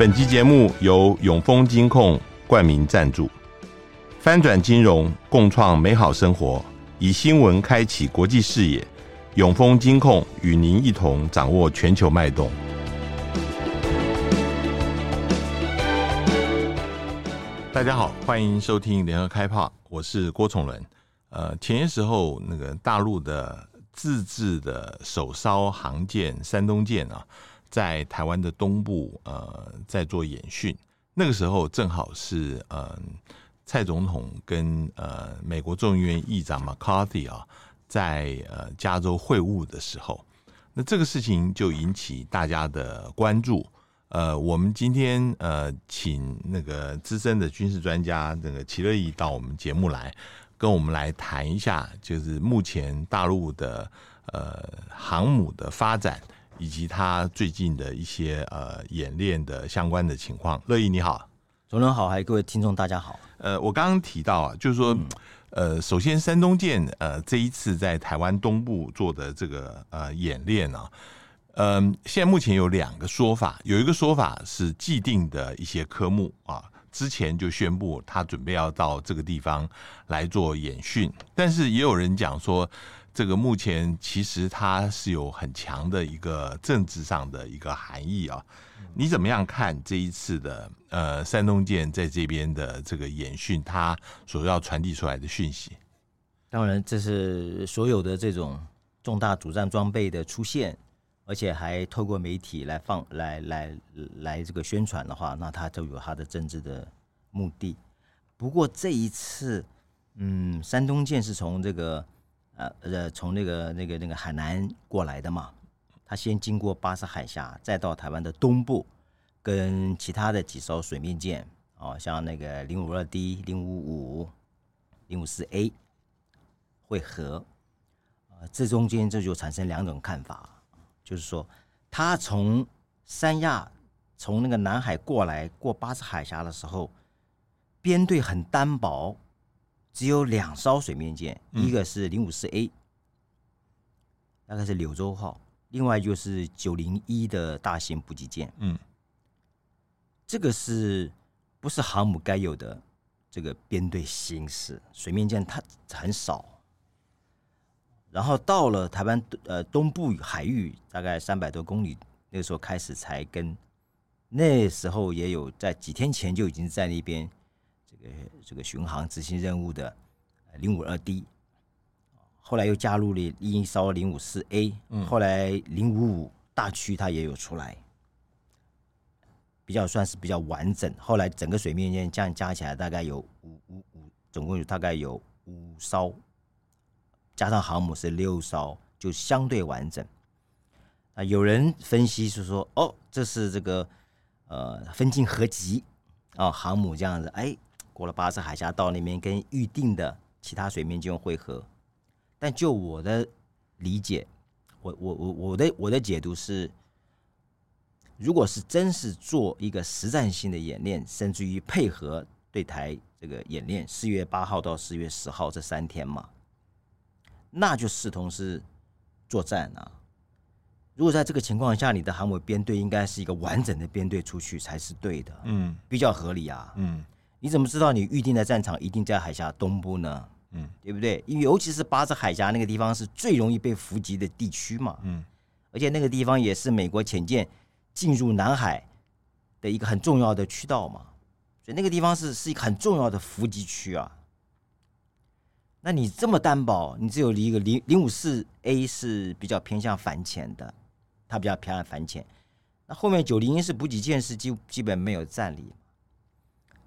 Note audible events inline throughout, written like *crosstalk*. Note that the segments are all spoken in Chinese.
本集节目由永丰金控冠名赞助，翻转金融，共创美好生活，以新闻开启国际视野。永丰金控与您一同掌握全球脉动。大家好，欢迎收听联合开炮，我是郭崇伦。呃，前些时候那个大陆的自制的首艘航舰山东舰啊。在台湾的东部，呃，在做演训。那个时候正好是，呃，蔡总统跟呃美国众议院议长 McCarthy 啊，在呃加州会晤的时候，那这个事情就引起大家的关注。呃，我们今天呃请那个资深的军事专家那个齐乐毅到我们节目来，跟我们来谈一下，就是目前大陆的呃航母的发展。以及他最近的一些呃演练的相关的情况。乐意你好，主持人好，还有各位听众大家好。呃，我刚刚提到啊，就是说，呃，首先山东舰呃这一次在台湾东部做的这个呃演练啊，嗯、呃，现在目前有两个说法，有一个说法是既定的一些科目啊，之前就宣布他准备要到这个地方来做演训，但是也有人讲说。这个目前其实它是有很强的一个政治上的一个含义啊，你怎么样看这一次的呃山东舰在这边的这个演训，它所要传递出来的讯息？当然，这是所有的这种重大主战装备的出现，而且还透过媒体来放来来来这个宣传的话，那它就有它的政治的目的。不过这一次，嗯，山东舰是从这个。呃呃，从那个那个那个海南过来的嘛，他先经过巴士海峡，再到台湾的东部，跟其他的几艘水面舰，哦，像那个零五二 D、零五五、零五四 A 会合。呃，这中间这就产生两种看法，就是说，他从三亚从那个南海过来过巴士海峡的时候，编队很单薄。只有两艘水面舰，一个是零五四 A，大概是柳州号；另外就是九零一的大型补给舰。嗯，这个是不是航母该有的这个编队形式？水面舰它很少。然后到了台湾呃东部海域，大概三百多公里，那个时候开始才跟，那时候也有在几天前就已经在那边。这个这个巡航执行任务的零五二 D，后来又加入了一艘零五四 A，后来零五五大区它也有出来，比较算是比较完整。后来整个水面舰这样加起来大概有五五五，总共有大概有五艘，加上航母是六艘，就相对完整。啊，有人分析是说，哦，这是这个呃分进合集啊，航母这样子，哎。过了巴士海峡到那边跟预定的其他水面舰会合，但就我的理解，我我我我的我的解读是，如果是真是做一个实战性的演练，甚至于配合对台这个演练，四月八号到四月十号这三天嘛，那就视同是作战啊。如果在这个情况下，你的航母编队应该是一个完整的编队出去才是对的，嗯，比较合理啊，嗯。你怎么知道你预定的战场一定在海峡东部呢？嗯，对不对？因为尤其是巴士海峡那个地方是最容易被伏击的地区嘛。嗯，而且那个地方也是美国潜舰进入南海的一个很重要的渠道嘛，所以那个地方是是一个很重要的伏击区啊。那你这么担保，你只有一个零零五四 A 是比较偏向反潜的，它比较偏向反潜。那后面九零一式补给舰，是基基本没有战力。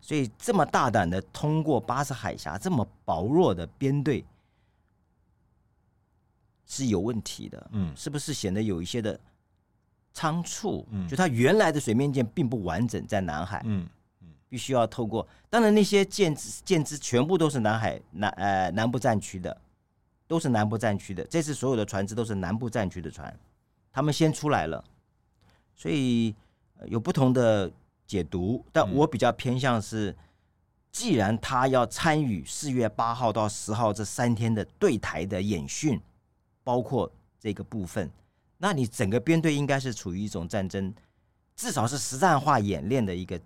所以这么大胆的通过巴士海峡，这么薄弱的编队是有问题的，嗯，是不是显得有一些的仓促？嗯，就它原来的水面舰并不完整在南海，嗯嗯，必须要透过，当然那些舰只舰只全部都是南海南呃南部战区的，都是南部战区的，这次所有的船只都是南部战区的船，他们先出来了，所以有不同的。解读，但我比较偏向是，既然他要参与四月八号到十号这三天的对台的演训，包括这个部分，那你整个编队应该是处于一种战争至少是实战化演练的一个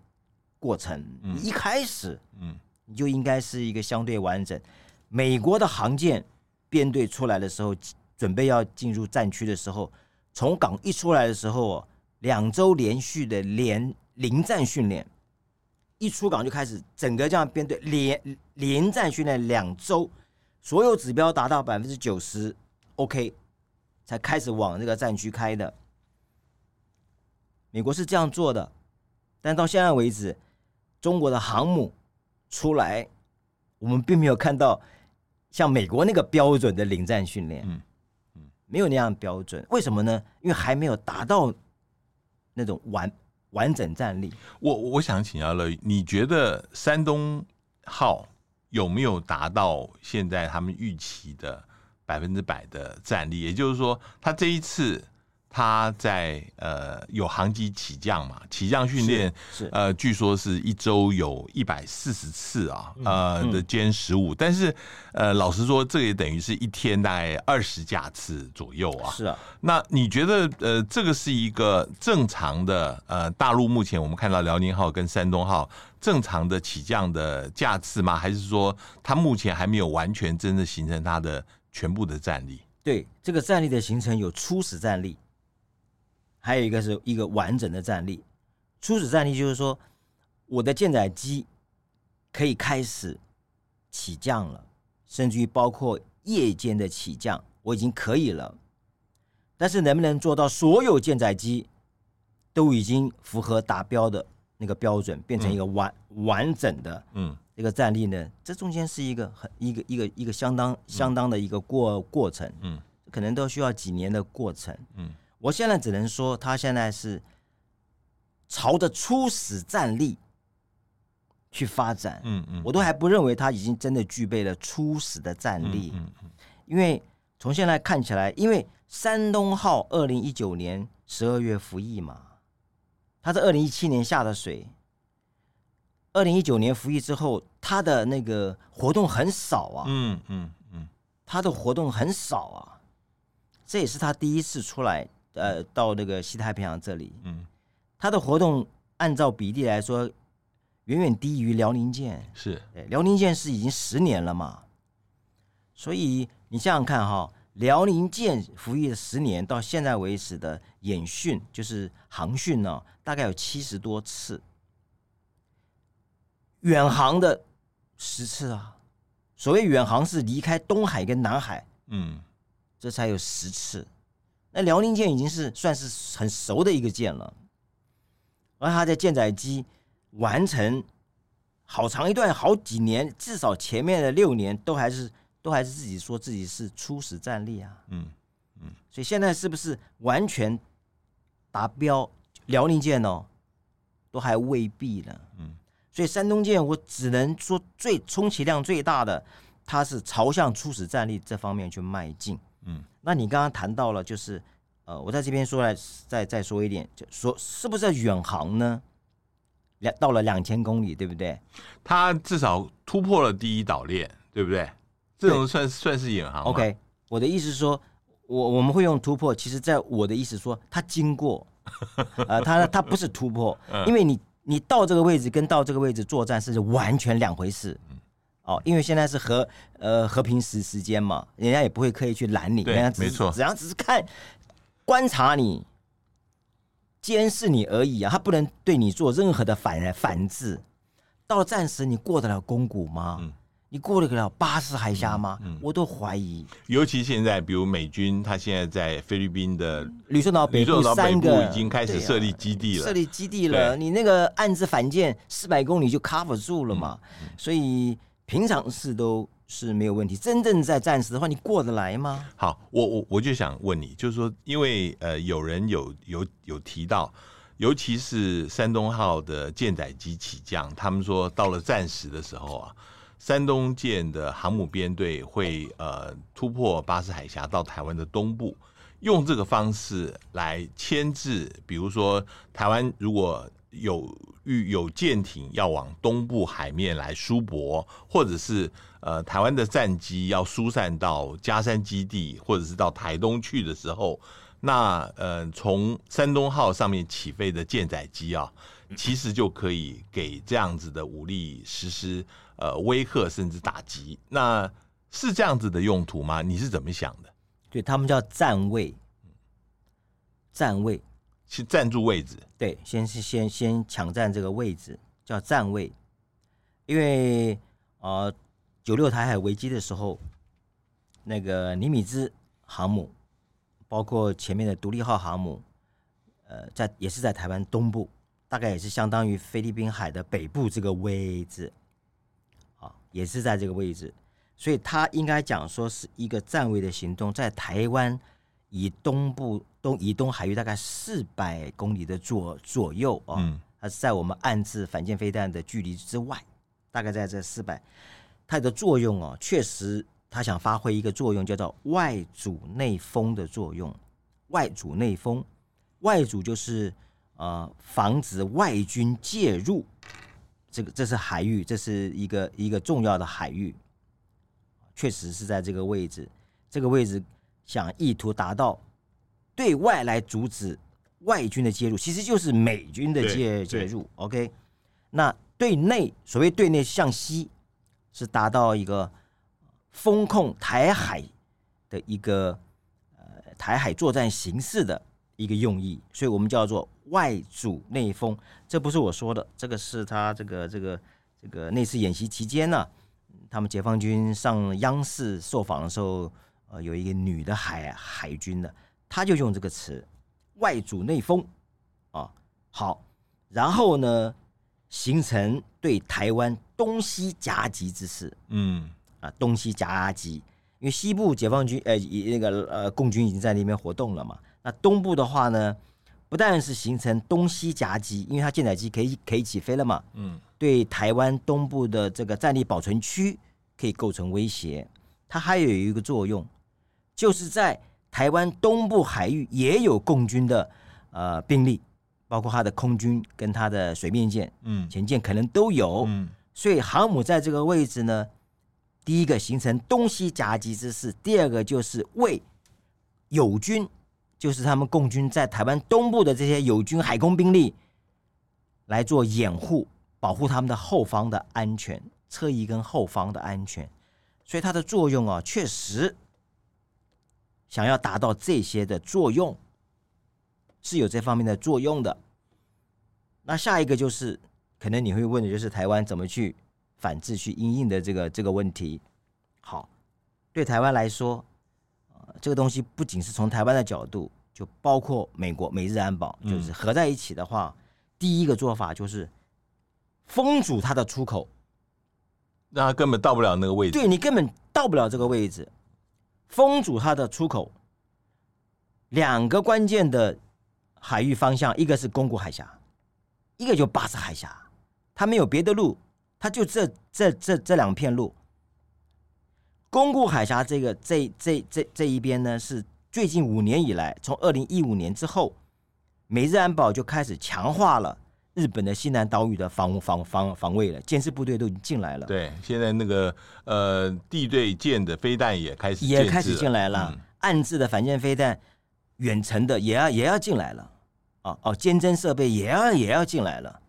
过程。嗯、一开始，嗯，你就应该是一个相对完整。美国的航舰编队出来的时候，准备要进入战区的时候，从港一出来的时候，两周连续的连临战训练，一出港就开始整个这样编队连连战训练两周，所有指标达到百分之九十，OK，才开始往这个战区开的。美国是这样做的，但到现在为止，中国的航母出来，我们并没有看到像美国那个标准的临战训练，嗯嗯，没有那样标准。为什么呢？因为还没有达到那种完完整战力。我我想请教了，你觉得山东号有没有达到现在他们预期的百分之百的战力？也就是说，他这一次。他在呃有航机起降嘛？起降训练是，是呃，据说是一周有一百四十次啊，呃、嗯、的歼十五。但是呃，老实说，这也等于是一天大概二十架次左右啊。是啊。那你觉得呃，这个是一个正常的呃，大陆目前我们看到辽宁号跟山东号正常的起降的架次吗？还是说它目前还没有完全真的形成它的全部的战力？对，这个战力的形成有初始战力。还有一个是一个完整的战力，初始战力就是说，我的舰载机可以开始起降了，甚至于包括夜间的起降，我已经可以了。但是能不能做到所有舰载机都已经符合达标的那个标准，变成一个完、嗯、完整的嗯一个战力呢？这中间是一个很一个一个一个相当相当的一个过过程，嗯，可能都需要几年的过程，嗯。我现在只能说，他现在是朝着初始战力去发展。嗯嗯，我都还不认为他已经真的具备了初始的战力。嗯嗯，因为从现在看起来，因为山东号二零一九年十二月服役嘛，他在二零一七年下的水，二零一九年服役之后，他的那个活动很少啊。嗯嗯嗯，他的活动很少啊，这也是他第一次出来。呃，到那个西太平洋这里，嗯，它的活动按照比例来说，远远低于辽宁舰。是，辽宁舰是已经十年了嘛，所以你想想看哈，辽宁舰服役了十年，到现在为止的演训就是航训呢，大概有七十多次，远航的十次啊。所谓远航是离开东海跟南海，嗯，这才有十次。那辽宁舰已经是算是很熟的一个舰了，而它在舰载机完成好长一段好几年，至少前面的六年都还是都还是自己说自己是初始战力啊，嗯嗯，所以现在是不是完全达标？辽宁舰哦，都还未必呢，嗯，所以山东舰我只能说最充其量最大的，它是朝向初始战力这方面去迈进。嗯，那你刚刚谈到了，就是，呃，我在这边说来，再再说一点，就说是不是远航呢？两到了两千公里，对不对？它至少突破了第一岛链，对不对？这种算算是远航。OK，我的意思是说，我我们会用突破，其实在我的意思说，它经过，*laughs* 呃，它它不是突破，因为你你到这个位置跟到这个位置作战是完全两回事。哦，因为现在是和呃和平时时间嘛，人家也不会刻意去拦你，人家只是，只要只是看观察你、监视你而已啊，他不能对你做任何的反反制。到了战时，你过得了宫古吗？嗯、你过得了巴士海峡吗？嗯嗯、我都怀疑。尤其现在，比如美军，他现在在菲律宾的吕宋岛北部三个已经开始设立基地了，啊、设立基地了。你那个暗自反舰四百公里就 cover 住了嘛，所以。平常事都是没有问题，真正在战时的话，你过得来吗？好，我我我就想问你，就是说，因为呃，有人有有有提到，尤其是山东号的舰载机起降，他们说到了战时的时候啊，山东舰的航母编队会呃突破巴士海峡到台湾的东部，用这个方式来牵制，比如说台湾如果。有遇有舰艇要往东部海面来疏泊，或者是呃台湾的战机要疏散到嘉山基地，或者是到台东去的时候，那呃，从山东号上面起飞的舰载机啊，其实就可以给这样子的武力实施呃威吓甚至打击。那是这样子的用途吗？你是怎么想的？对，他们叫站位，站位是占住位置。对，先是先先抢占这个位置，叫站位。因为，呃，九六台海危机的时候，那个尼米兹航母，包括前面的独立号航母，呃，在也是在台湾东部，大概也是相当于菲律宾海的北部这个位置，啊，也是在这个位置。所以他应该讲说是一个站位的行动，在台湾以东部东以东海域大概四百公里的左左右啊，嗯，它是在我们岸置反舰飞弹的距离之外，大概在这四百，它的作用哦，确实它想发挥一个作用，叫做外阻内封的作用。外阻内封，外阻就是呃防止外军介入，这个这是海域，这是一个一个重要的海域。确实是在这个位置，这个位置想意图达到对外来阻止外军的介入，其实就是美军的介介入。OK，那对内所谓对内向西是达到一个封控台海的一个呃台海作战形式的一个用意，所以我们叫做外阻内封。这不是我说的，这个是他这个这个这个那次演习期间呢、啊。他们解放军上央视受访的时候，呃，有一个女的海海军的，他就用这个词“外阻内封”，啊，好，然后呢，形成对台湾东西夹击之势，嗯，啊，东西夹击，因为西部解放军呃，那个呃，共军已经在那边活动了嘛，那东部的话呢，不但是形成东西夹击，因为它舰载机可以可以起飞了嘛，嗯。对台湾东部的这个战力保存区可以构成威胁，它还有一个作用，就是在台湾东部海域也有共军的呃兵力，包括它的空军跟它的水面舰、嗯，潜舰可能都有，嗯，所以航母在这个位置呢，第一个形成东西夹击之势，第二个就是为友军，就是他们共军在台湾东部的这些友军海空兵力来做掩护。保护他们的后方的安全，侧翼跟后方的安全，所以它的作用啊，确实想要达到这些的作用，是有这方面的作用的。那下一个就是，可能你会问的就是台湾怎么去反制、去应应的这个这个问题。好，对台湾来说，呃，这个东西不仅是从台湾的角度，就包括美国美日安保，就是合在一起的话，嗯，第一个做法就是。封阻它的出口，那他根本到不了那个位置。对，你根本到不了这个位置，封阻它的出口。两个关键的海域方向，一个是宫古海峡，一个就巴士海峡，它没有别的路，它就这这这这两片路。宫古海峡这个这这这这一边呢，是最近五年以来，从二零一五年之后，美日安保就开始强化了。日本的西南岛屿的防防防防卫了，监视部队都已经进来了。对，现在那个呃地对舰的飞弹也开始也开始进来了，嗯、岸置的反舰飞弹、远程的也要也要进来了。哦哦，监侦设备也要也要进来了。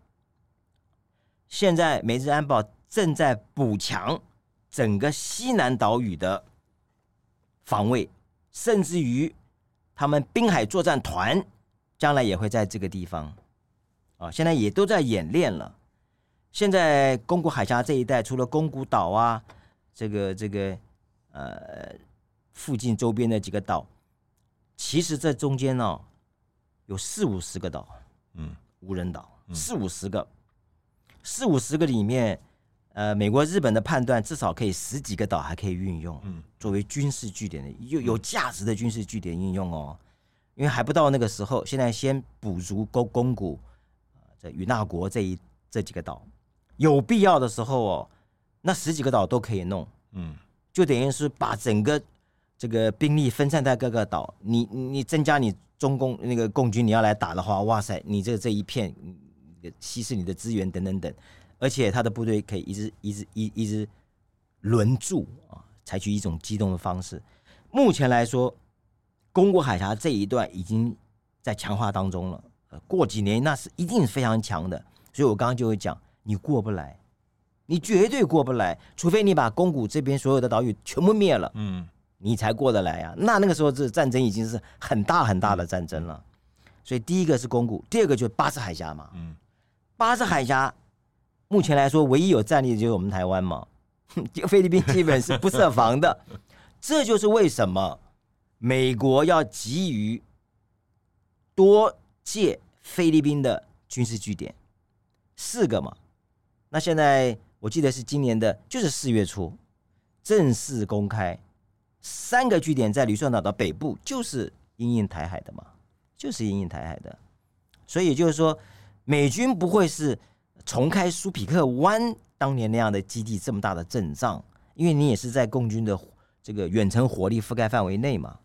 现在美日安保正在补强整个西南岛屿的防卫，甚至于他们滨海作战团将来也会在这个地方。啊，现在也都在演练了。现在宫古海峡这一带，除了宫古岛啊，这个这个呃附近周边的几个岛，其实这中间呢、哦、有四五十个岛，嗯，无人岛，四五十个，四五十个里面，呃，美国、日本的判断至少可以十几个岛还可以运用，嗯，作为军事据点的有有价值的军事据点运用哦，因为还不到那个时候，现在先补足宫宫古。在与那国这一这几个岛，有必要的时候哦，那十几个岛都可以弄，嗯，就等于是把整个这个兵力分散在各个岛，你你增加你中共那个共军你要来打的话，哇塞，你这这一片稀释你的资源等等等，而且他的部队可以一直一直一一直轮驻啊，采取一种机动的方式。目前来说，宫古海峡这一段已经在强化当中了。呃，过几年那是一定是非常强的。所以我刚刚就会讲，你过不来，你绝对过不来，除非你把宫古这边所有的岛屿全部灭了，嗯，你才过得来啊。那那个时候这战争已经是很大很大的战争了。所以第一个是宫古，第二个就是巴士海峡嘛。嗯，巴士海峡目前来说唯一有战力的就是我们台湾嘛，*laughs* 菲律宾基本是不设防的。这就是为什么美国要急于多借菲律宾的军事据点，四个嘛。那现在我记得是今年的，就是四月初正式公开，三个据点在吕宋岛的北部，就是因应台海的嘛。就是因应台海的，所以就是说，美军不会是重开苏比克湾当年那样的基地这么大的阵仗，因为你也是在共军的这个远程火力覆盖范围内嘛。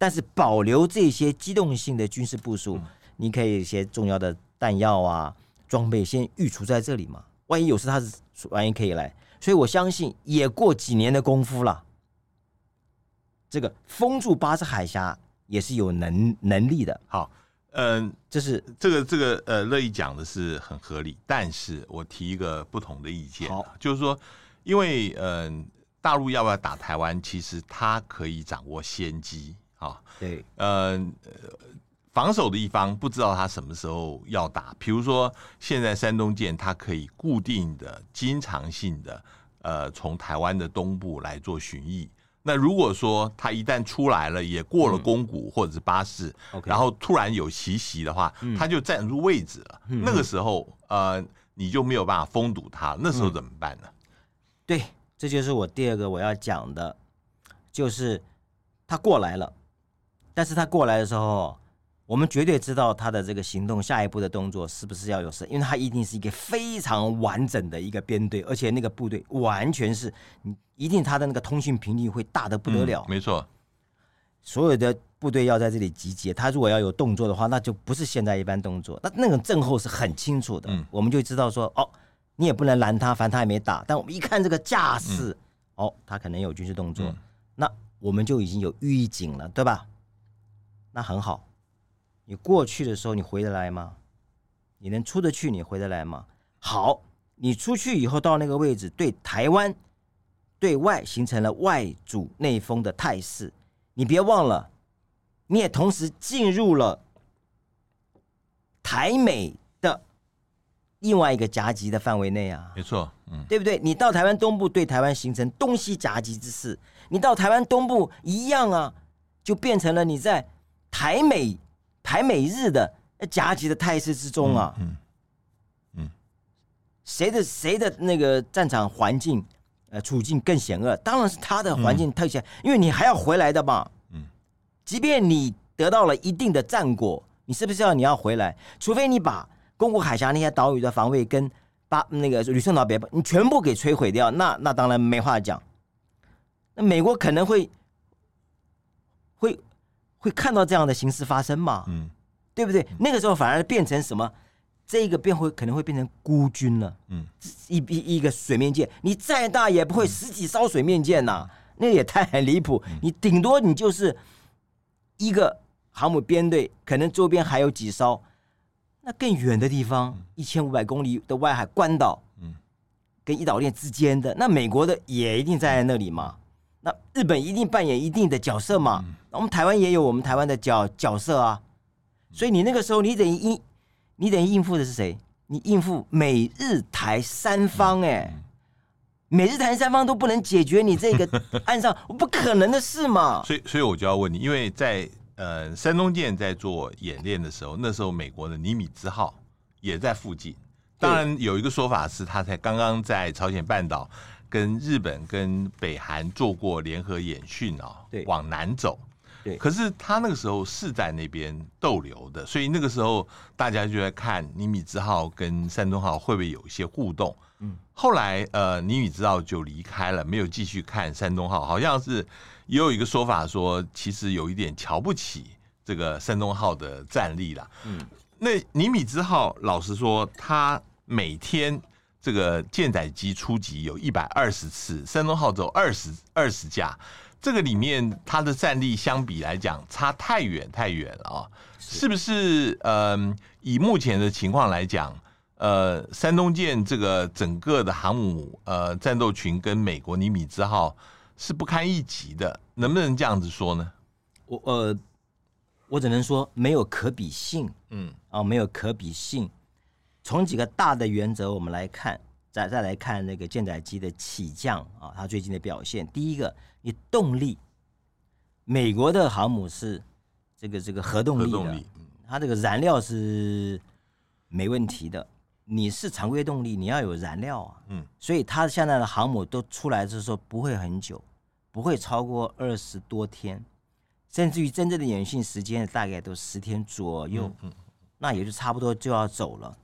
但是保留这些机动性的军事部署，你可以一些重要的弹药啊、装备先预储在这里嘛。万一有事，他是万一可以来，所以我相信也过几年的功夫了，这个封住巴士海峡。也是有能能力的。好，嗯，这是这个这个呃，乐意讲的是很合理，但是我提一个不同的意见，好，就是说，因为嗯、呃，大陆要不要打台湾，其实他可以掌握先机啊。对，嗯、呃，防守的一方不知道他什么时候要打，比如说现在山东舰，它可以固定的、经常性的呃，从台湾的东部来做巡弋。那如果说他一旦出来了，也过了宫古或者是巴士，嗯然后突然有奇袭的话，他就站住位置了。嗯、那个时候，呃，你就没有办法封堵他。那时候怎么办呢？对，这就是我第二个我要讲的，就是他过来了，但是他过来的时候。我们绝对知道他的这个行动，下一步的动作是不是要有事？因为他一定是一个非常完整的一个编队，而且那个部队完全是，你一定他的那个通讯频率会大的不得了。嗯，没错，所有的部队要在这里集结，他如果要有动作的话，那就不是现在一般动作，那那种震后是很清楚的。嗯，我们就知道说，哦，你也不能拦他，反正他也没打，但我们一看这个架势，嗯，哦，他可能有军事动作，嗯，那我们就已经有预警了，对吧？那很好。你过去的时候，你回得来吗？你能出得去？你回得来吗？好，你出去以后到那个位置，对台湾对外形成了外主内封的态势。你别忘了，你也同时进入了台美的另外一个夹击的范围内啊。没错，嗯，对不对？你到台湾东部对台湾形成东西夹击之势，你到台湾东部一样啊，就变成了你在台美。台美日的夹击的态势之中啊，嗯嗯，谁的谁的那个战场环境呃处境更险恶？当然是他的环境特险，因为你还要回来的嘛，嗯，即便你得到了一定的战果，你是不是要你要回来？除非你把宫古海峡那些岛屿的防卫跟把那个吕宋岛别你全部给摧毁掉，那那当然没话讲。那美国可能会会。会看到这样的形势发生嘛？嗯，对不对？那个时候反而变成什么？这个变会可能会变成孤军了。嗯，一一一个水面舰，你再大也不会十几艘水面舰呐、啊，那个也太离谱。你顶多你就是一个航母编队，可能周边还有几艘。那更远的地方，一千五百公里的外海关岛，嗯，跟一岛链之间的，那美国的也一定在那里嘛。那日本一定扮演一定的角色嘛？那我们台湾也有我们台湾的角角色啊，所以你那个时候你等于应，你等于应付的是谁？你应付美日台三方哎、欸，美日台三方都不能解决你这个 *laughs* 岸上不可能的事嘛。所以，所以我就要问你，因为在呃山东舰在做演练的时候，那时候美国的尼米兹号也在附近。当然有一个说法是，他才刚刚在朝鲜半岛。跟日本跟北韩做过联合演训啊，对，往南走，对。可是他那个时候是在那边逗留的，所以那个时候大家就在看尼米兹号跟山东号会不会有一些互动。嗯，后来呃，尼米兹号就离开了，没有继续看山东号，好像是也有一个说法说，其实有一点瞧不起这个山东号的战力了。嗯，那尼米兹号老实说，他每天。这个舰载机出击有一百二十次，山东号只有二十二十架，这个里面它的战力相比来讲差太远太远了啊！是，是不是？呃，以目前的情况来讲，呃，山东舰这个整个的航母呃战斗群跟美国尼米兹号是不堪一击的，能不能这样子说呢？我呃，我只能说没有可比性，嗯，啊，没有可比性。从几个大的原则我们来看，再再来看那个舰载机的起降啊，它最近的表现。第一个，你动力，美国的航母是这个这个核动力的，力它这个燃料是没问题的。你是常规动力，你要有燃料啊，嗯，所以它现在的航母都出来的时候不会很久，不会超过二十多天，甚至于真正的演训时间大概都十天左右，嗯，那也就差不多就要走了。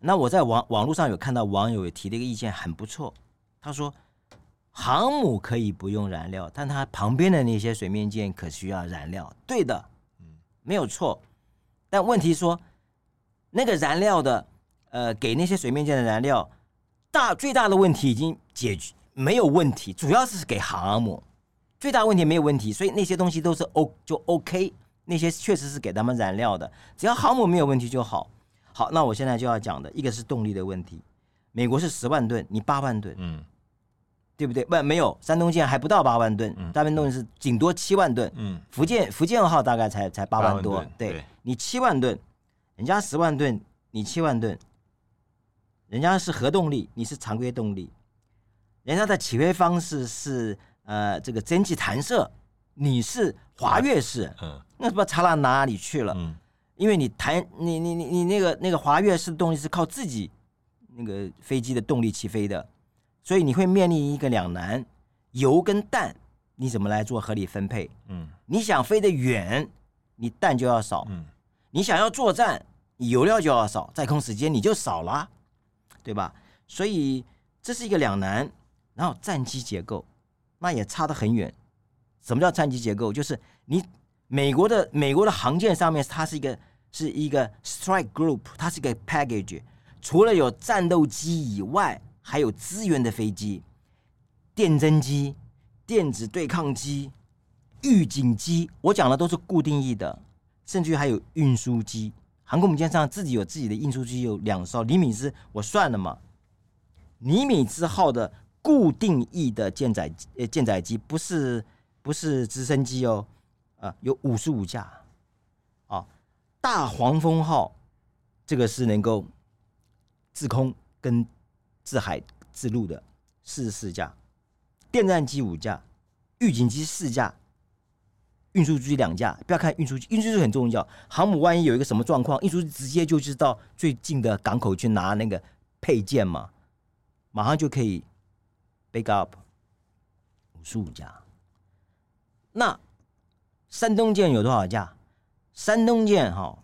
那我在网网络上有看到网友也提了一个意见，很不错。他说，航母可以不用燃料，但它旁边的那些水面舰可需要燃料。对的，没有错。但问题说，那个燃料的，呃，给那些水面舰的燃料，大最大的问题已经解决，没有问题。主要是给航母，最大问题没有问题，所以那些东西都是 O 就 OK。那些确实是给他们燃料的，只要航母没有问题就好。好，那我现在就要讲的一个是动力的问题。美国是十万吨，你八万吨，嗯，对不对？不，没有，山东舰还不到八万吨，大部分东西是顶多七万吨，嗯，福建福建号大概才才八万多，对你七万吨，人家十万吨，你七万吨，人家是核动力，你是常规动力，人家的起飞方式是呃这个蒸汽弹射，你是滑跃式，嗯，那不知道差到哪里去了，嗯。因为你弹你你你你那个那个滑跃式动力是靠自己那个飞机的动力起飞的，所以你会面临一个两难：油跟弹你怎么来做合理分配？嗯，你想飞得远，你弹就要少；嗯，你想要作战，你油料就要少，在空时间你就少了，对吧？所以这是一个两难。然后战机结构那也差得很远。什么叫战机结构？就是你美国的美国的航舰上面它是一个。是一个 strike group，它是一个 package，除了有战斗机以外，还有支援的飞机、电侦机、电子对抗机、预警机。我讲的都是固定翼的，甚至于还有运输机。航空母舰上自己有自己的运输机，有两艘。尼米兹，我算了嘛，尼米兹号的固定翼的舰载呃舰载机不是不是直升机哦，啊，有五十五架。啊大黄蜂号，这个是能够制空跟制海制陆的四十四架，电战机五架，预警机四架，运输机两架。不要看运输机，运输机很重要。航母万一有一个什么状况，运输机直接就是到最近的港口去拿那个配件嘛，马上就可以 back up 五十五架。那山东舰有多少架？山东舰哈，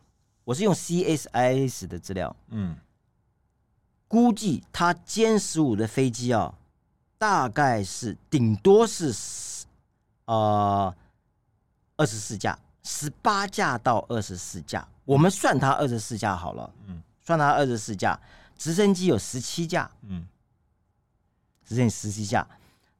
我是用 CSIS 的资料，嗯，估计它歼十五的飞机啊，大概是顶多是呃二十四架，十八架到二十四架，我们算它二十四架好了，嗯，算它二十四架，直升机有十七架，嗯，直升机十七架。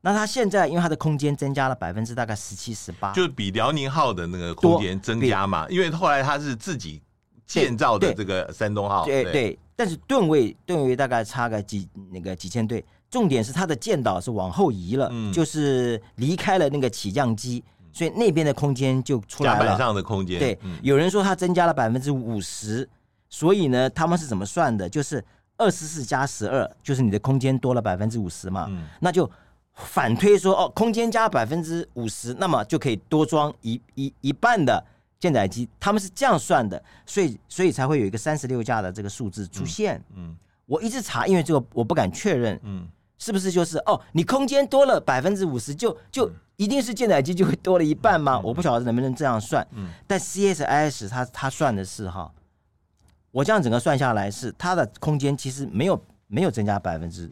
那它现在因为它的空间增加了百分之大概十七十八，就是比辽宁号的那个空间增加嘛。因为后来它是自己建造的这个山东号，对对，对。但是吨位吨位大概差个几那个几千吨。重点是它的舰岛是往后移了，嗯、就是离开了那个起降机，所以那边的空间就出来了。甲板上的空间，对，嗯、有人说它增加了百分之五十，所以呢，他们是怎么算的？就是二十四加十二，就是你的空间多了百分之五十嘛，嗯、那就。反推说哦，空间加百分之五十，那么就可以多装一一一半的舰载机，他们是这样算的，所以所以才会有一个三十六架的这个数字出现。嗯，嗯我一直查，因为这个我不敢确认，嗯，是不是就是哦，你空间多了百分之五十，就就一定是舰载机就会多了一半吗？嗯、我不晓得能不能这样算。嗯，但 CSIS 它它算的是哈，我这样整个算下来是它的空间其实没有没有增加百分之。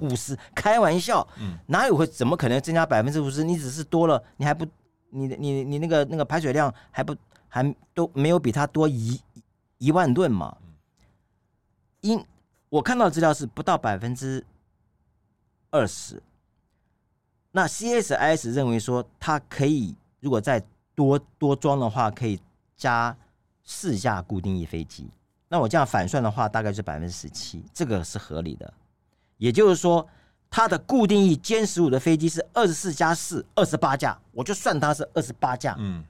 五十，开玩笑，嗯、哪有会怎么可能增加百分之五十？你只是多了，你还不，你你你那个那个排水量还不还都没有比它多一一万吨嘛？因我看到的资料是不到百分之二十，那 CSIS 认为说，它可以如果再多多装的话，可以加四架固定翼飞机。那我这样反算的话，大概是百分之十七，这个是合理的。也就是说，它的固定翼歼十五的飞机是二十四加四，二十八架，我就算它是二十八架。嗯，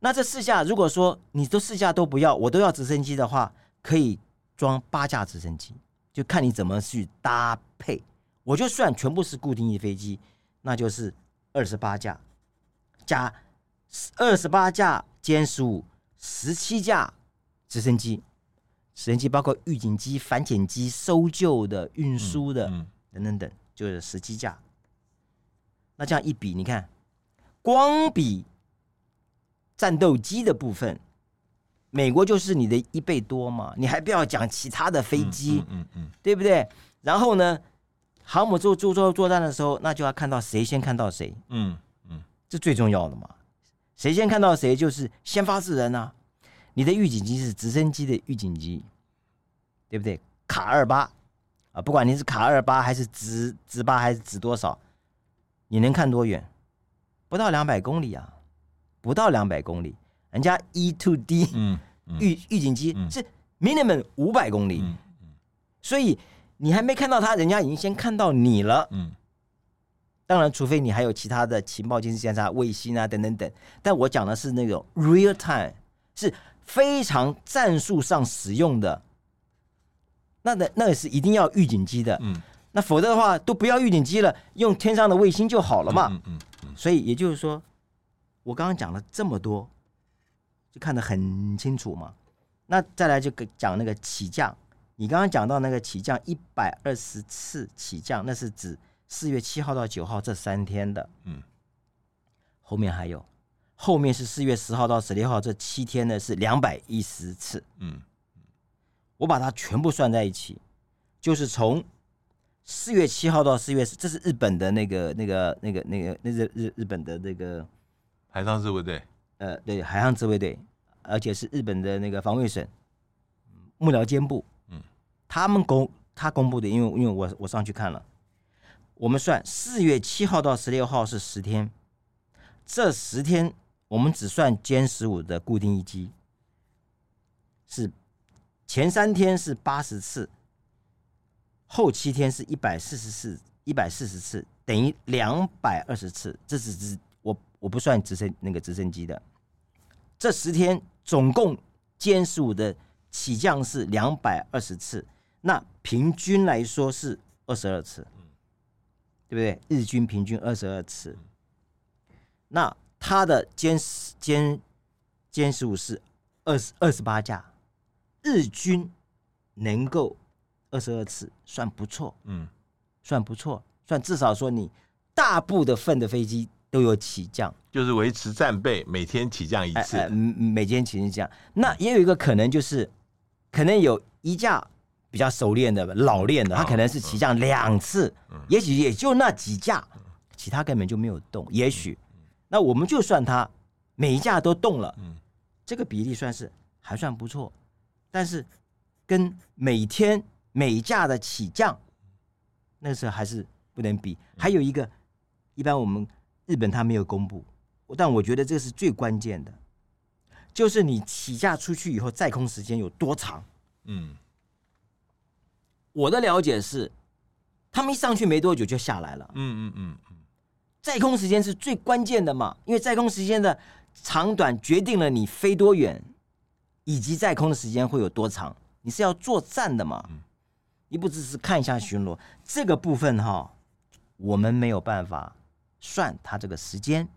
那这四架，如果说你都四架都不要，我都要直升机的话，可以装八架直升机，就看你怎么去搭配。我就算全部是固定翼飞机，那就是二十八架加二十八架歼十五，十七架直升机。直升机包括预警机、反潜机、搜救的、运输的、嗯嗯、等等等，就是十七架。那这样一比，你看，光比战斗机的部分，美国就是你的一倍多嘛，你还不要讲其他的飞机，嗯嗯，嗯，对不对？然后呢？航母做做做作战的时候，那就要看到谁先看到谁，嗯嗯，这最重要的嘛。谁先看到谁，就是先发制人呐、啊。你的预警机是直升机的预警机，对不对？卡二八啊，不管你是卡二八还是直直八还是直多少，你能看多远？不到两百公里啊，不到两百公里。人家 E to D 嗯，预预警机是 minimum 五百公里，嗯嗯，所以。你还没看到他，人家已经先看到你了。嗯，当然，除非你还有其他的情报、监视监察、卫星啊等等等。但我讲的是那种 real time，是非常战术上使用的。那的那个是一定要预警机的。嗯，那否则的话都不要预警机了，用天上的卫星就好了嘛。嗯嗯，嗯。所以也就是说，我刚刚讲了这么多，就看得很清楚嘛。那再来就讲那个起降。你刚刚讲到那个起降一百二十次起降，那是指四月七号到九号这三天的。嗯，后面还有，后面是四月十号到十六号这七天呢，是两百一十次。嗯，我把它全部算在一起，就是从四月七号到四月十，这是日本的那个、那个、那个、那个、那日日日本的那个海上自卫队。呃，对，海上自卫队，而且是日本的那个防卫省幕僚监部。嗯他们公他公布的，因为因为我我上去看了，我们算四月七号到十六号是十天，这十天我们只算歼十五的固定翼机，是前三天是八十次，后七天是一百四十次，一百四十次等于两百二十次，这是只我我不算直升那个直升机的，这十天总共歼十五的起降是两百二十次。那平均来说是二十二次，对不对？日均平均二十二次。那它的歼歼歼十五是二十二十八架，日军能够二十二次，算不错，嗯，算不错，算至少说你大部的份的飞机都有起降，就是维持战备，每天起降一次，哎哎、每天起降。那也有一个可能就是，可能有一架。比较熟练的、老练的，他可能是起降两次，也许也就那几架，其他根本就没有动。也许，那我们就算它每一架都动了，嗯这个比例算是还算不错。但是跟每天每架的起降，那个时候还是不能比。还有一个，一般我们日本他没有公布，但我觉得这是最关键的，就是你起驾出去以后，在空时间有多长？嗯。我的了解是，他们一上去没多久就下来了。嗯嗯嗯嗯，载空时间是最关键的嘛，因为在空时间的长短决定了你飞多远，以及在空的时间会有多长。你是要作战的嘛，你不只是看一下巡逻这个部分哈，我们没有办法算它这个时间，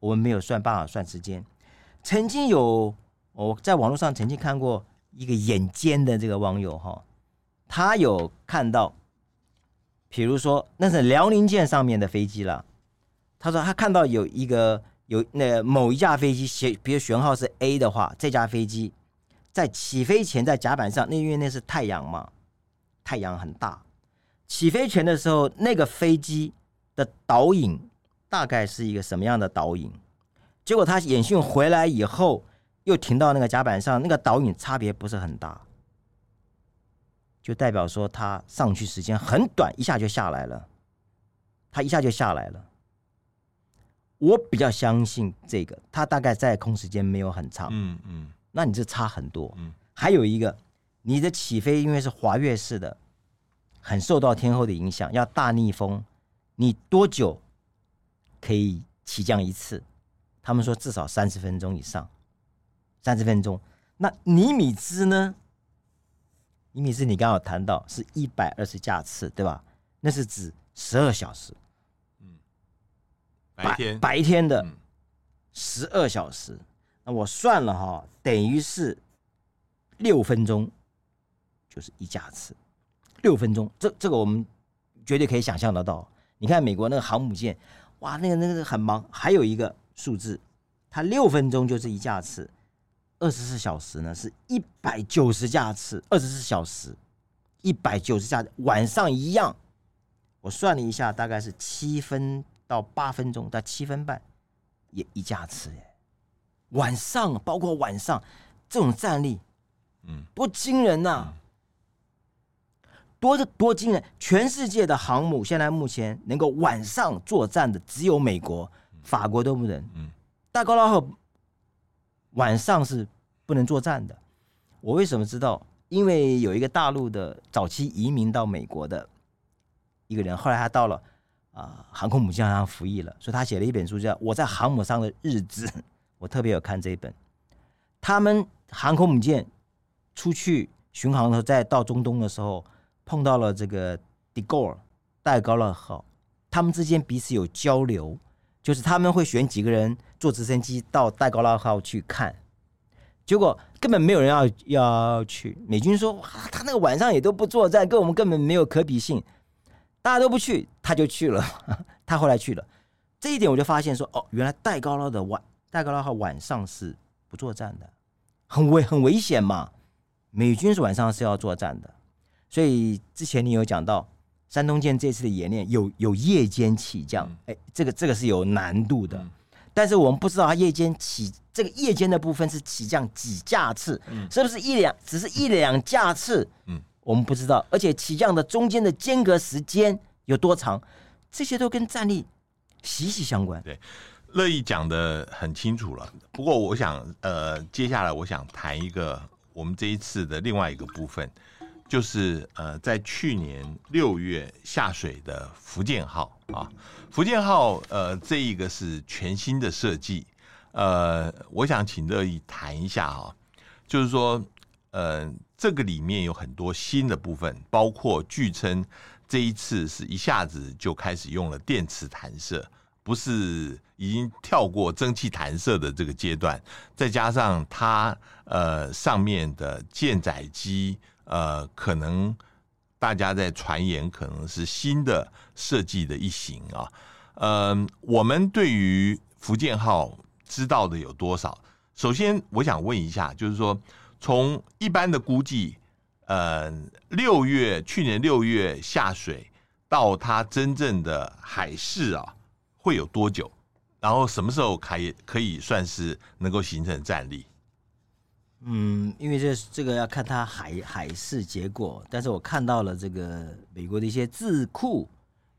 我们没有算办法算时间。曾经有我在网络上曾经看过一个眼尖的这个网友哈。他有看到，比如说那是辽宁舰上面的飞机了。他说他看到有一个有那某一架飞机，写比如舷号是 A 的话，这架飞机在起飞前在甲板上，那因为那是太阳嘛，太阳很大。起飞前的时候，那个飞机的导引大概是一个什么样的导引？结果他演训回来以后，又停到那个甲板上，那个导引差别不是很大。就代表说他上去时间很短，一下就下来了。他一下就下来了。我比较相信这个，它大概在空时间没有很长。嗯嗯，那你这差很多。嗯，还有一个，你的起飞因为是滑跃式的，很受到天候的影响，要大逆风，你多久可以起降一次？他们说至少三十分钟以上，三十分钟。那尼米兹呢？尼米兹你刚好谈到是一百二十架次，对吧？那是指十二小时。白天白天的十二小时，嗯、那我算了哈，等于是六分钟就是一架次，六分钟，这这个我们绝对可以想象得到。你看美国那个航母舰，哇，那个那个很忙。还有一个数字，它六分钟就是一架次，二十四小时呢是一百九十架次，二十四小时一百九十架，晚上一样。我算了一下，大概是七分。到八分钟到七分半，也一架次耶。晚上包括晚上这种战力，嗯，多惊人呐、啊！多的多惊人！全世界的航母现在目前能够晚上作战的只有美国、法国都不能。嗯，戴高拉号晚上是不能作战的。我为什么知道？因为有一个大陆的早期移民到美国的一个人，后来他到了。啊，航空母舰上服役了，所以他写了一本书叫《我在航母上的日子》，我特别有看这一本。他们航空母舰出去巡航的时候，在到中东的时候碰到了这个 De Gaulle 戴高乐号，他们之间彼此有交流，就是他们会选几个人坐直升机到戴高乐号去看，结果根本没有人要要去。美军说，哇，他那个晚上也都不作战，跟我们根本没有可比性。大家都不去，他就去了。*laughs* 他后来去了，这一点我就发现说，哦，原来戴高乐的晚戴高乐号晚上是不作战的，很危很危险嘛。美军是晚上是要作战的，所以之前你有讲到山东舰这次的演练有有夜间起降，哎，这个这个是有难度的。但是我们不知道它夜间起这个夜间的部分是起降几架次，是不是一两只是一两架次？嗯。我们不知道，而且起降的中间的间隔时间有多长，这些都跟战力息息相关。对，乐意讲得很清楚了。不过，我想，呃，接下来我想谈一个我们这一次的另外一个部分，就是呃，在去年六月下水的福建号啊，福建号呃，这一个是全新的设计，呃，我想请乐意谈一下哈，就是说，呃。这个里面有很多新的部分，包括据称这一次是一下子就开始用了电磁弹射，不是已经跳过蒸汽弹射的这个阶段。再加上它呃上面的舰载机呃，可能大家在传言可能是新的设计的一型啊。呃，我们对于福建号知道的有多少？首先，我想问一下，就是说。从一般的估计，呃，六月去年六月下水到它真正的海试啊，会有多久？然后什么时候可以可以算是能够形成战力？嗯，因为这这个要看它海海试结果，但是我看到了这个美国的一些智库，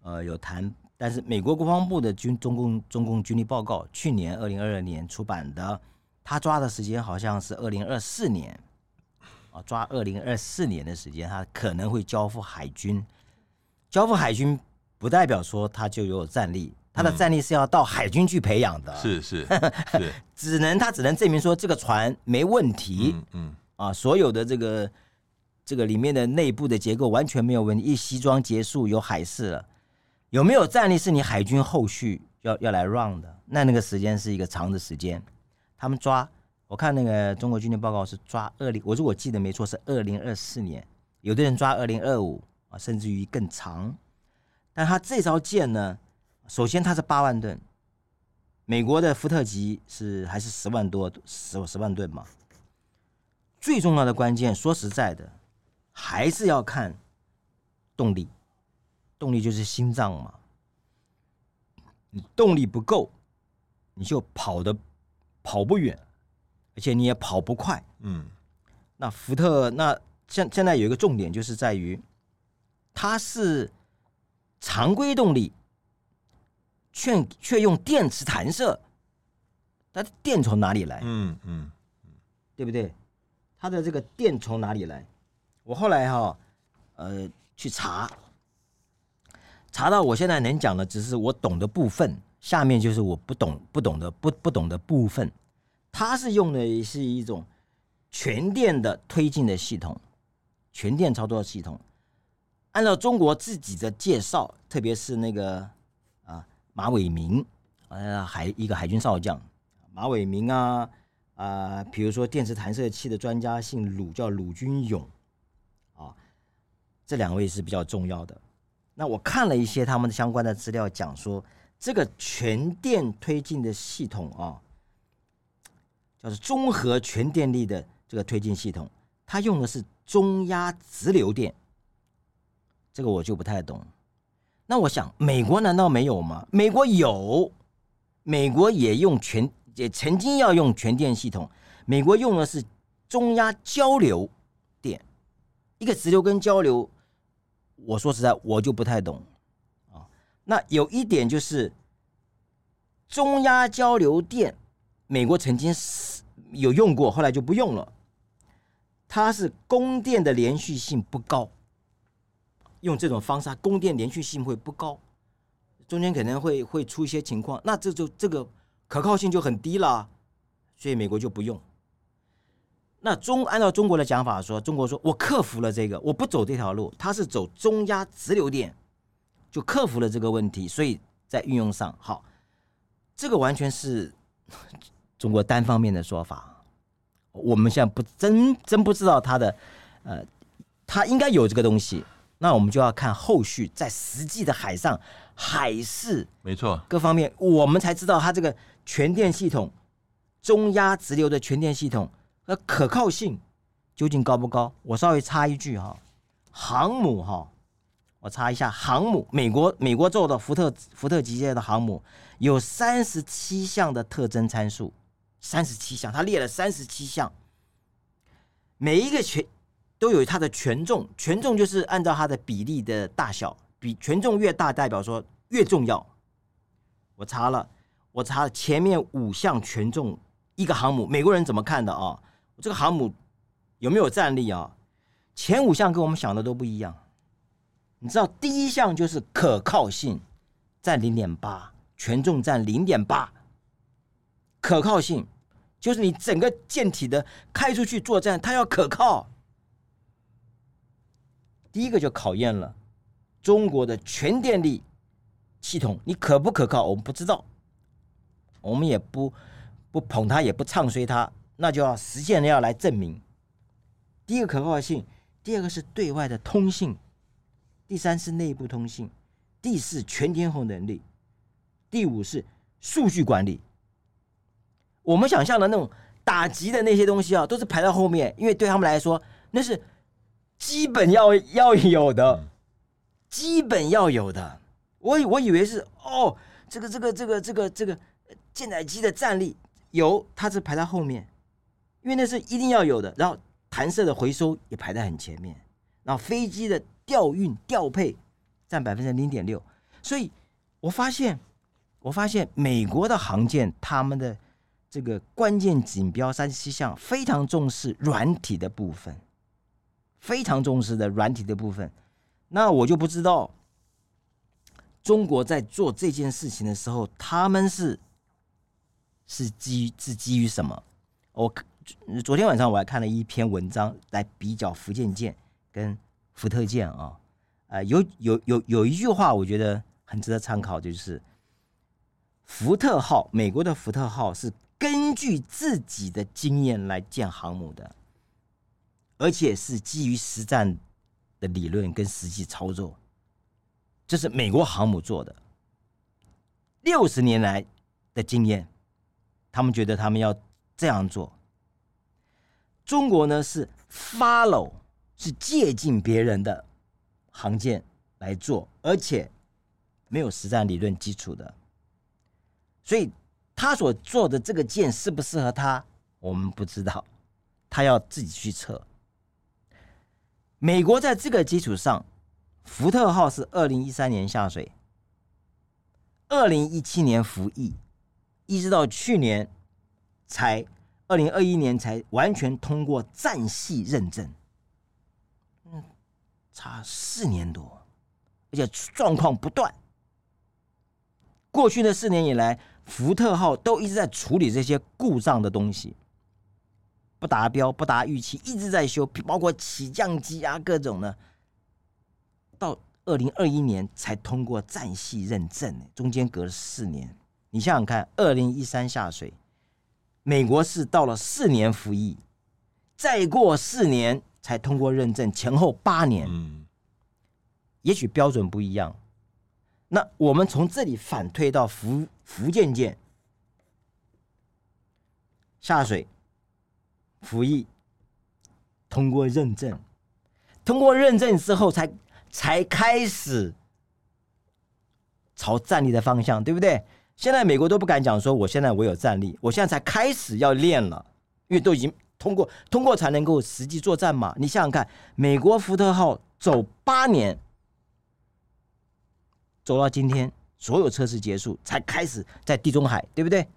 呃，有谈，但是美国国防部的军中共中共军力报告，去年二零二二年出版的。他抓的时间好像是二零二四年，啊，抓二零二四年的时间，他可能会交付海军。交付海军不代表说他就有战力，他的战力是要到海军去培养的。是是 *laughs* 是，只能他只能证明说这个船没问题。嗯啊，所有的这个这个里面的内部的结构完全没有问题。一西装结束有海事了，有没有战力是你海军后续要要来 run 的。那那个时间是一个长的时间。他们抓，我看那个中国军力报告是抓二零，我如果记得没错是二零二四年，有的人抓二零二五啊，甚至于更长。但他这艘舰呢，首先它是八万吨，美国的福特级是还是十万多十十万吨嘛。最重要的关键，说实在的，还是要看动力，动力就是心脏嘛。你动力不够，你就跑的。跑不远，而且你也跑不快。嗯，那福特那现现在有一个重点，就是在于它是常规动力却却用电磁弹射，它的电从哪里来？嗯嗯，对不对？它的这个电从哪里来？我后来哈，呃，去查，查到我现在能讲的只是我懂的部分，下面就是我不懂不懂的不不懂的部分。它是用的是一种全电的推进的系统，全电操作系统。按照中国自己的介绍，特别是那个啊马伟明，呃海一个海军少将，马伟明啊啊，比如说电磁弹射器的专家姓鲁，叫鲁军勇。这两位是比较重要的。那我看了一些他们的相关的资料，讲说这个全电推进的系统啊，叫做综合全电力的这个推进系统，它用的是中压直流电。这个我就不太懂。那我想，美国难道没有吗？美国有，美国也用全，也曾经要用全电系统。美国用的是中压交流电，一个直流跟交流。我说实在，我就不太懂。那有一点就是，中压交流电，美国曾经是有用过，后来就不用了。它是供电的连续性不高，用这种方式，供电连续性会不高，中间可能会会出一些情况，那这就这个可靠性就很低了，所以美国就不用。那中按照中国的讲法说，中国说我克服了这个，我不走这条路，它是走中压直流电，就克服了这个问题，所以在运用上好，这个完全是 *laughs* 中国单方面的说法。我们现在不真真不知道它的，呃，它应该有这个东西，那我们就要看后续在实际的海上海事，没错，各方面我们才知道它这个全电系统，中压直流的全电系统。那可靠性究竟高不高？我稍微插一句哈，航母哈，我查一下航母，美国美国做的福特福特级别的航母有三十七项的特征参数，三十七项，它列了三十七项，每一个权都有它的权重，权重就是按照它的比例的大小，比权重越大，代表说越重要。我查了，我查了前面五项权重，一个航母，美国人怎么看的啊？这个航母有没有战力啊？前五项跟我们想的都不一样。你知道第一项就是可靠性，占零点八，权重占零点八。可靠性就是你整个舰体的开出去作战，它要可靠。第一个就考验了中国的全电力系统，你可不可靠？我们不知道，我们也不不捧它，也不唱衰它。那就要实践的要来证明，第一个可靠性，第二个是对外的通信，第三是内部通信，第四全天候能力，第五是数据管理。我们想象的那种打击的那些东西啊，都是排到后面，因为对他们来说那是基本要要有的，基本要有的。我我以为是哦，这个这个这个这个这个舰载机的战力有，它是排在后面。因为那是一定要有的，然后弹射的回收也排在很前面，然后飞机的调运调配占百分之零点六，所以我发现，我发现美国的航舰他们的这个关键指标三十七项非常重视软体的部分，非常重视的软体的部分，那我就不知道中国在做这件事情的时候，他们是是基于是基于什么？我。昨天晚上我还看了一篇文章来比较福建舰跟福特舰啊，呃，有有有有一句话我觉得很值得参考，就是福特号，美国的福特号是根据自己的经验来建航母的，而且是基于实战的理论跟实际操作，这是美国航母做的，六十年来的经验，他们觉得他们要这样做。中国呢是 follow 是借鉴别人的航舰来做，而且没有实战理论基础的，所以他所做的这个舰适不适合他，我们不知道，他要自己去测。美国在这个基础上，福特号是二零一三年下水，二零一七年服役，一直到去年才二零二一年才完全通过战系认证，差四年多，而且状况不断。过去的四年以来，福特号都一直在处理这些故障的东西，不达标、不达预期，一直在修，包括起降机啊各种的，到。二零二一年才通过战系认证，中间隔了四年。你想想看，二零一三下水，美国是到了四年服役，再过四年才通过认证，前后八年。嗯，也许标准不一样。那我们从这里反推到福福建舰下水服役，通过认证，通过认证之后才。才开始朝战力的方向，对不对？现在美国都不敢讲说，我现在我有战力，我现在才开始要练了，因为都已经通过，通过才能够实际作战嘛。你想想看，美国福特号走八年，走到今天，所有测试结束，才开始在地中海，对不对？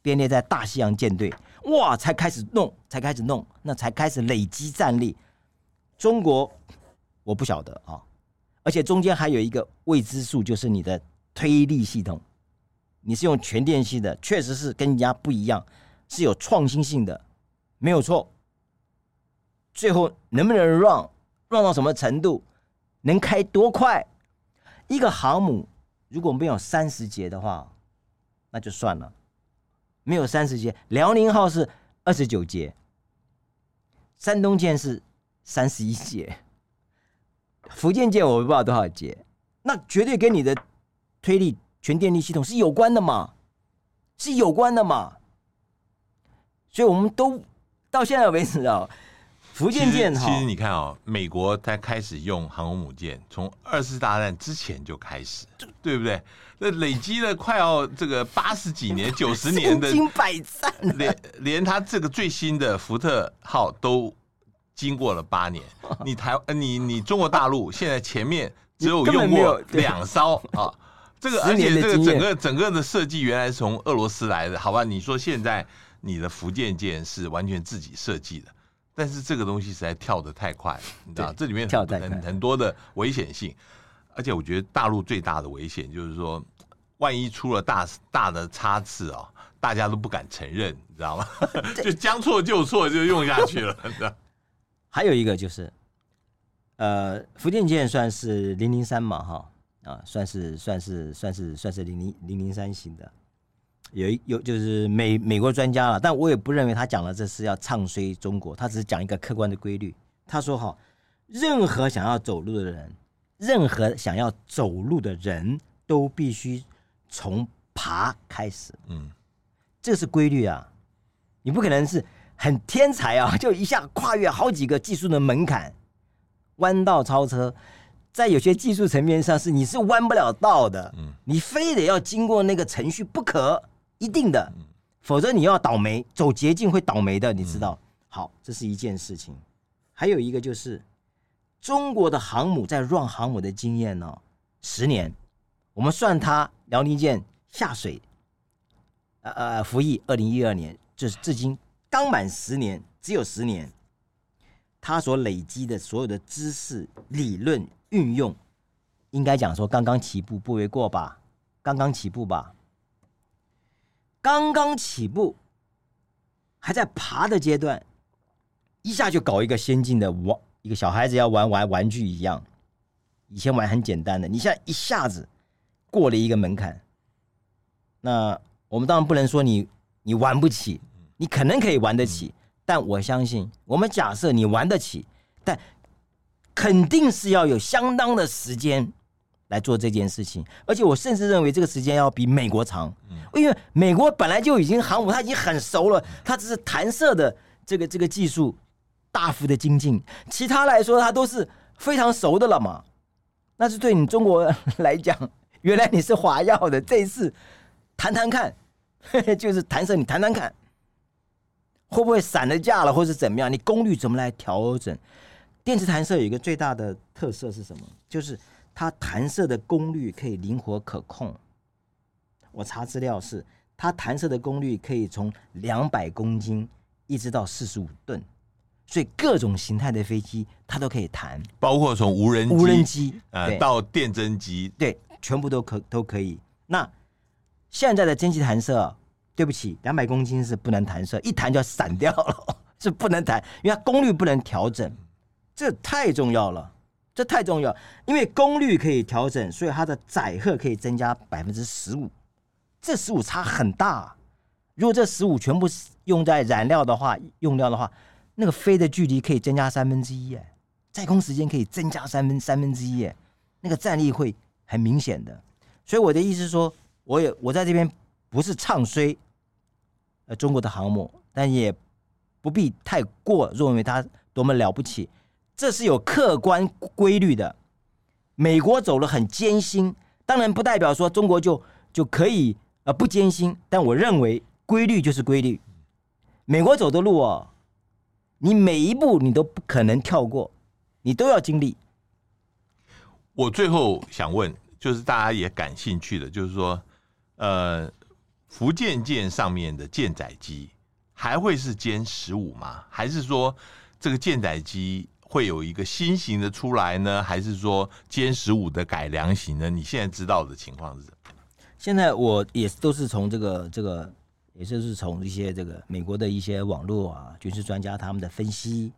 编列在大西洋舰队，哇，才开始弄，才开始弄，那才开始累积战力。中国，我不晓得啊。而且中间还有一个未知数，就是你的推力系统，你是用全电系的，确实是跟人家不一样，是有创新性的，没有错。最后能不能 run run 到什么程度，能开多快？一个航母如果没有三十节的话，那就算了。没有三十节，辽宁号是二十九节，山东舰是三十一节。福建舰我不知道多少节，那绝对跟你的推力全电力系统是有关的嘛，是有关的嘛。所以我们都到现在为止啊，福建舰其实你看哦，美国才开始用航空母舰，从二次大战之前就开始，对不对？那累积了快要这个八十几年、*laughs* 九十年的，百战，连连他这个最新的福特号都。经过了八年，你台呃你你中国大陆现在前面只有用过两艘啊，这个而且这个整个整个的设计原来是从俄罗斯来的，好吧？你说现在你的福建舰是完全自己设计的，但是这个东西实在跳得太快了，你知道这里面很很很多的危险性，而且我觉得大陆最大的危险就是说，万一出了大大的差池啊，大家都不敢承认，你知道吗？*laughs* 就将错就错就用下去了，*laughs* 你知道。还有一个就是，呃，福建舰算是零零三嘛，哈啊，算是算是算是算是零零零零三型的，有有就是美美国专家了，但我也不认为他讲的这是要唱衰中国，他只是讲一个客观的规律。他说哈，任何想要走路的人，任何想要走路的人都必须从爬开始，嗯，这是规律啊，你不可能是。很天才啊！就一下跨越好几个技术的门槛，弯道超车，在有些技术层面上是你是弯不了道的，嗯你非得要经过那个程序不可，一定的，否则你要倒霉，走捷径会倒霉的，你知道？好，这是一件事情。还有一个就是中国的航母在 run 航母的经验呢，十年，我们算它辽宁舰下水，呃呃服役二零一二年，就是至今。刚满十年，只有十年，它所累积的所有的知识、理论运用，应该讲说刚刚起步不为过吧？刚刚起步吧，刚刚起步，还在爬的阶段，一下就搞一个先进的玩，一个小孩子要玩玩玩具一样，以前玩很简单的，你现在一下子过了一个门槛，那我们当然不能说你你玩不起。你可能可以玩得起，但我相信，我们假设你玩得起，但肯定是要有相当的时间来做这件事情。而且我甚至认为这个时间要比美国长，因为美国本来就已经航母，它已经很熟了，它只是弹射的这个这个技术大幅的精进，其他来说它都是非常熟的了嘛。那是对你中国来讲，原来你是华耀的，这一次弹弹看，就是弹射，你弹弹看。会不会散了架了，或是怎么样？你功率怎么来调整？电磁弹射有一个最大的特色是什么？就是它弹射的功率可以灵活可控。我查资料是它弹射的功率可以从两百公斤一直到四十五吨，所以各种形态的飞机它都可以弹，包括从无人无人机呃到电侦机，对，全部都可都可以。那现在的蒸汽弹射，对不起，两百公斤是不能弹射，一弹就要散掉了，*laughs* 是不能弹，因为它功率不能调整，这太重要了。这太重要，因为功率可以调整，所以它的载荷可以增加百分之十五。这十五差很大。如果这十五全部用在燃料的话，用料的话，那个飞的距离可以增加三分之一，哎，载空时间可以增加三分三分之一，哎，那个战力会很明显的。所以我的意思是说，我也我在这边不是唱衰呃中国的航母，但也不必太过认为它多么了不起。这是有客观规律的。美国走了很艰辛，当然不代表说中国就就可以呃不艰辛。但我认为规律就是规律。美国走的路哦，你每一步你都不可能跳过，你都要经历。我最后想问，就是大家也感兴趣的，就是说，呃，福建舰上面的舰载机还会是歼十五吗？还是说这个舰载机？会有一个新型的出来呢，还是说歼十五的改良型呢？你现在知道的情况是？现在我也都是从这个这个，也就是从一些这个美国的一些网络啊，军事专家他们的分析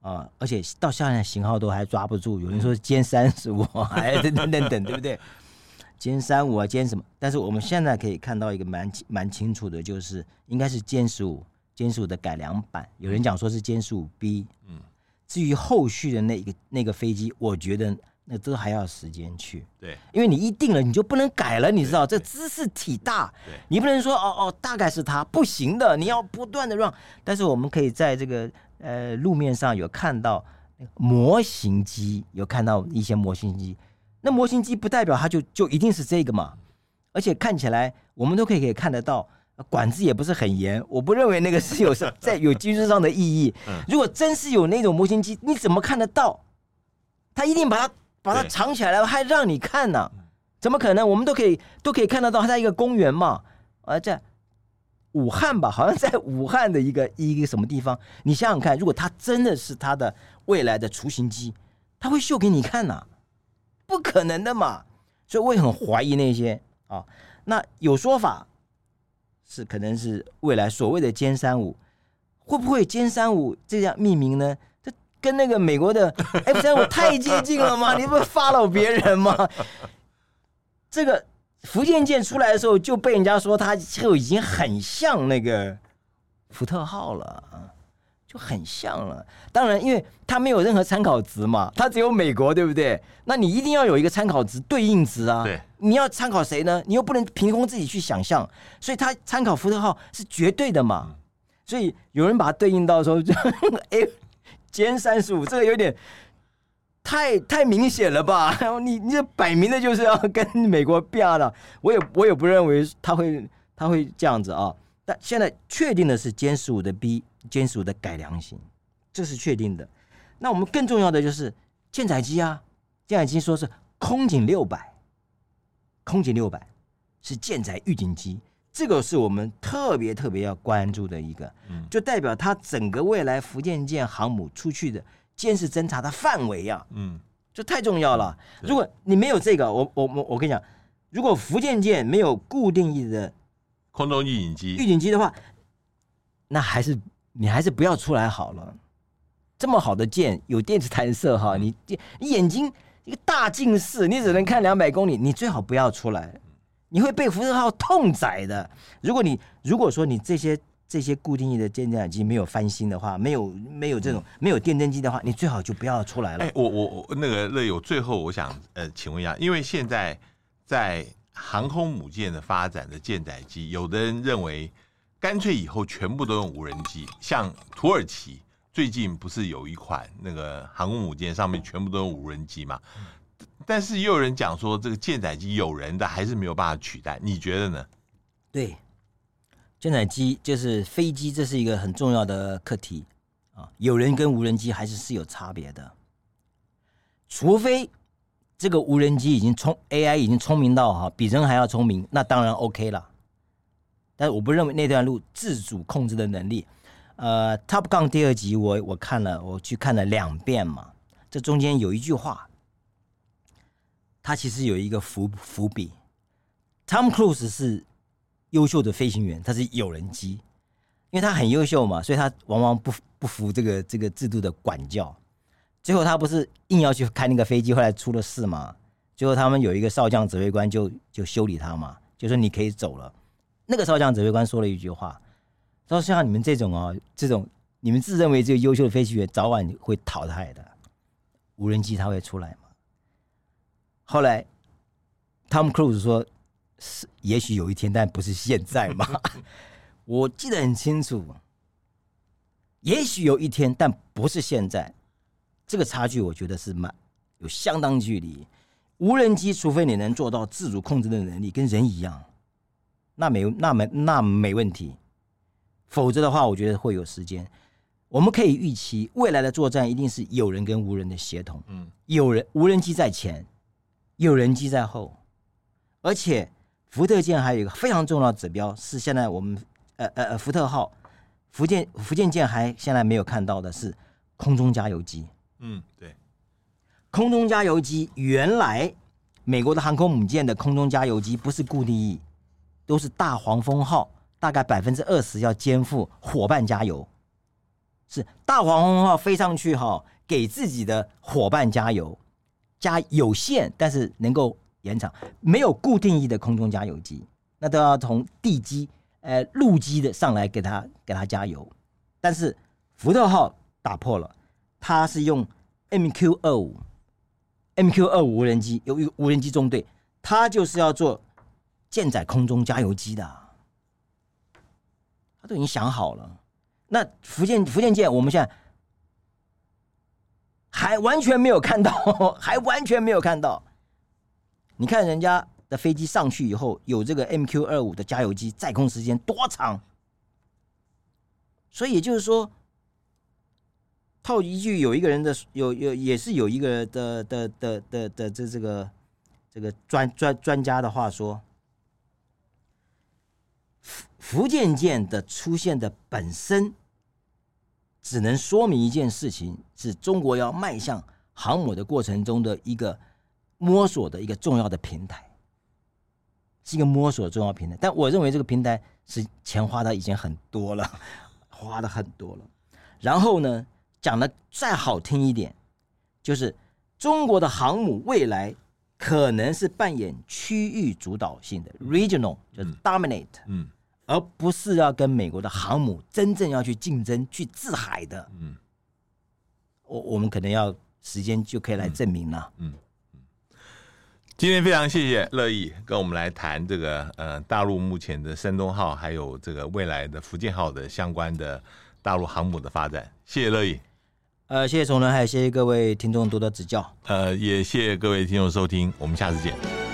啊，而且到现在型号都还抓不住，有人说歼三十五，还等等等等，对不对？歼三五啊，歼什么？但是我们现在可以看到一个蛮蛮清楚的，就是应该是歼十五，歼十五的改良版。有人讲说是歼十五 B，嗯。至于后续的那个那个飞机，我觉得那都还要时间去。对，因为你一定了，你就不能改了，你知道，这知识体大，对，你不能说哦哦，大概是它不行的，你要不断的让。但是我们可以在这个呃路面上有看到模型机，有看到一些模型机。那模型机不代表它就就一定是这个嘛，而且看起来我们都可以可以看得到。管制也不是很严，我不认为那个是有什 *laughs* 在有军事上的意义。如果真是有那种模型机，你怎么看得到？他一定把它把它藏起来了，还让你看呢？怎么可能？我们都可以都可以看得到，它在一个公园嘛，啊在武汉吧，*laughs* 好像在武汉的一个一个什么地方？你想想看，如果它真的是它的未来的雏形机，它会秀给你看呐？不可能的嘛！所以我也很怀疑那些啊。那有说法。是，可能是未来所谓的歼三五，会不会歼三五这样命名呢？这跟那个美国的 F 三五 *laughs* 太接近了吗？你不是 follow 别人吗？这个福建舰出来的时候就被人家说它就已经很像那个福特号了啊。就很像了，当然，因为它没有任何参考值嘛，它只有美国，对不对？那你一定要有一个参考值对应值啊。对，你要参考谁呢？你又不能凭空自己去想象，所以它参考福特号是绝对的嘛。所以有人把它对应到说，*laughs* 哎，歼三十五这个有点太太明显了吧？*laughs* 你你这摆明的就是要跟美国比了。我也我也不认为他会他会这样子啊。但现在确定的是歼十五的 B。歼十五的改良型，这是确定的。那我们更重要的就是舰载机啊，舰载机说是空警六百，空警六百是舰载预警机，这个是我们特别特别要关注的一个，就代表它整个未来福建舰航母出去的监视侦察的范围啊，嗯，这太重要了。如果你没有这个，我我我我跟你讲，如果福建舰没有固定翼的空中预警机，预警机的话，那还是。你还是不要出来好了，这么好的舰有电子弹射哈，你你眼睛一个大近视，你只能看两百公里，你最好不要出来，你会被福特号痛宰的。如果你如果说你这些这些固定翼的舰载机没有翻新的话，没有没有这种没有电侦机的话，你最好就不要出来了。哎，我我我那个乐友，最后我想呃，请问一下，因为现在在航空母舰的发展的舰载机，有的人认为。干脆以后全部都用无人机，像土耳其最近不是有一款那个航空母舰上面全部都用无人机嘛？但是也有人讲说，这个舰载机有人的还是没有办法取代，你觉得呢？对，舰载机就是飞机，这是一个很重要的课题啊。有人跟无人机还是是有差别的，除非这个无人机已经聪 AI 已经聪明到哈比人还要聪明，那当然 OK 了。但是我不认为那段路自主控制的能力。呃，《Top Gun》第二集我我看了，我去看了两遍嘛。这中间有一句话，它其实有一个伏伏笔。Tom Cruise 是优秀的飞行员，他是有人机，因为他很优秀嘛，所以他往往不不服这个这个制度的管教。最后他不是硬要去开那个飞机，后来出了事嘛。最后他们有一个少将指挥官就就修理他嘛，就说你可以走了。那个少将指挥官说了一句话，他说像你们这种啊，这种你们自认为这个优秀的飞行员，早晚会淘汰的。无人机它会出来嘛？后来，Tom Cruise 说是也许有一天，但不是现在嘛。*laughs* 我记得很清楚，也许有一天，但不是现在。这个差距，我觉得是蛮有相当距离。无人机，除非你能做到自主控制的能力，跟人一样，那没那没那没问题。否则的话，我觉得会有时间。我们可以预期，未来的作战一定是有人跟无人的协同。嗯，有人无人机在前，有人机在后。而且，福特舰还有一个非常重要的指标，是现在我们呃呃呃福特号、福建福建舰还现在没有看到的是空中加油机。嗯，对，空中加油机原来美国的航空母舰的空中加油机不是固定翼，都是大黄蜂号，大概百分之二十要肩负伙伴加油，是大黄蜂号飞上去哈，给自己的伙伴加油，加有限，但是能够延长，没有固定翼的空中加油机，那都要从地基呃陆基的上来给他给他加油，但是福特号打破了。他是用 MQ 二五，MQ 二五无人机有一个无人机中队，他就是要做舰载空中加油机的，他都已经想好了。那福建福建舰，我们现在还完全没有看到，*laughs* 还完全没有看到。你看人家的飞机上去以后，有这个 MQ 二五的加油机，载空时间多长？所以也就是说。套一句，有一个人的有有也是有一个的的的的的这这个这个专专专家的话说，福福建舰的出现的本身，只能说明一件事情，是中国要迈向航母的过程中的一个摸索的一个重要的平台，是一个摸索的重要平台。但我认为这个平台是钱花的已经很多了，*laughs* 花的很多了。然后呢？讲的再好听一点，就是中国的航母未来可能是扮演区域主导性的 （regional），就是 dominate，嗯，而不是要跟美国的航母真正要去竞争、去制海的，嗯，我我们可能要时间就可以来证明了，嗯嗯。今天非常谢谢乐意跟我们来谈这个呃大陆目前的山东号还有这个未来的福建号的相关的大陆航母的发展，谢谢乐意。呃，谢谢崇仁，还有谢谢各位听众多多指教。呃，也谢谢各位听众收听，我们下次见。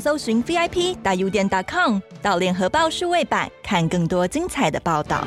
搜寻 VIP 大 U 点 .com，到联合报数位版看更多精彩的报道。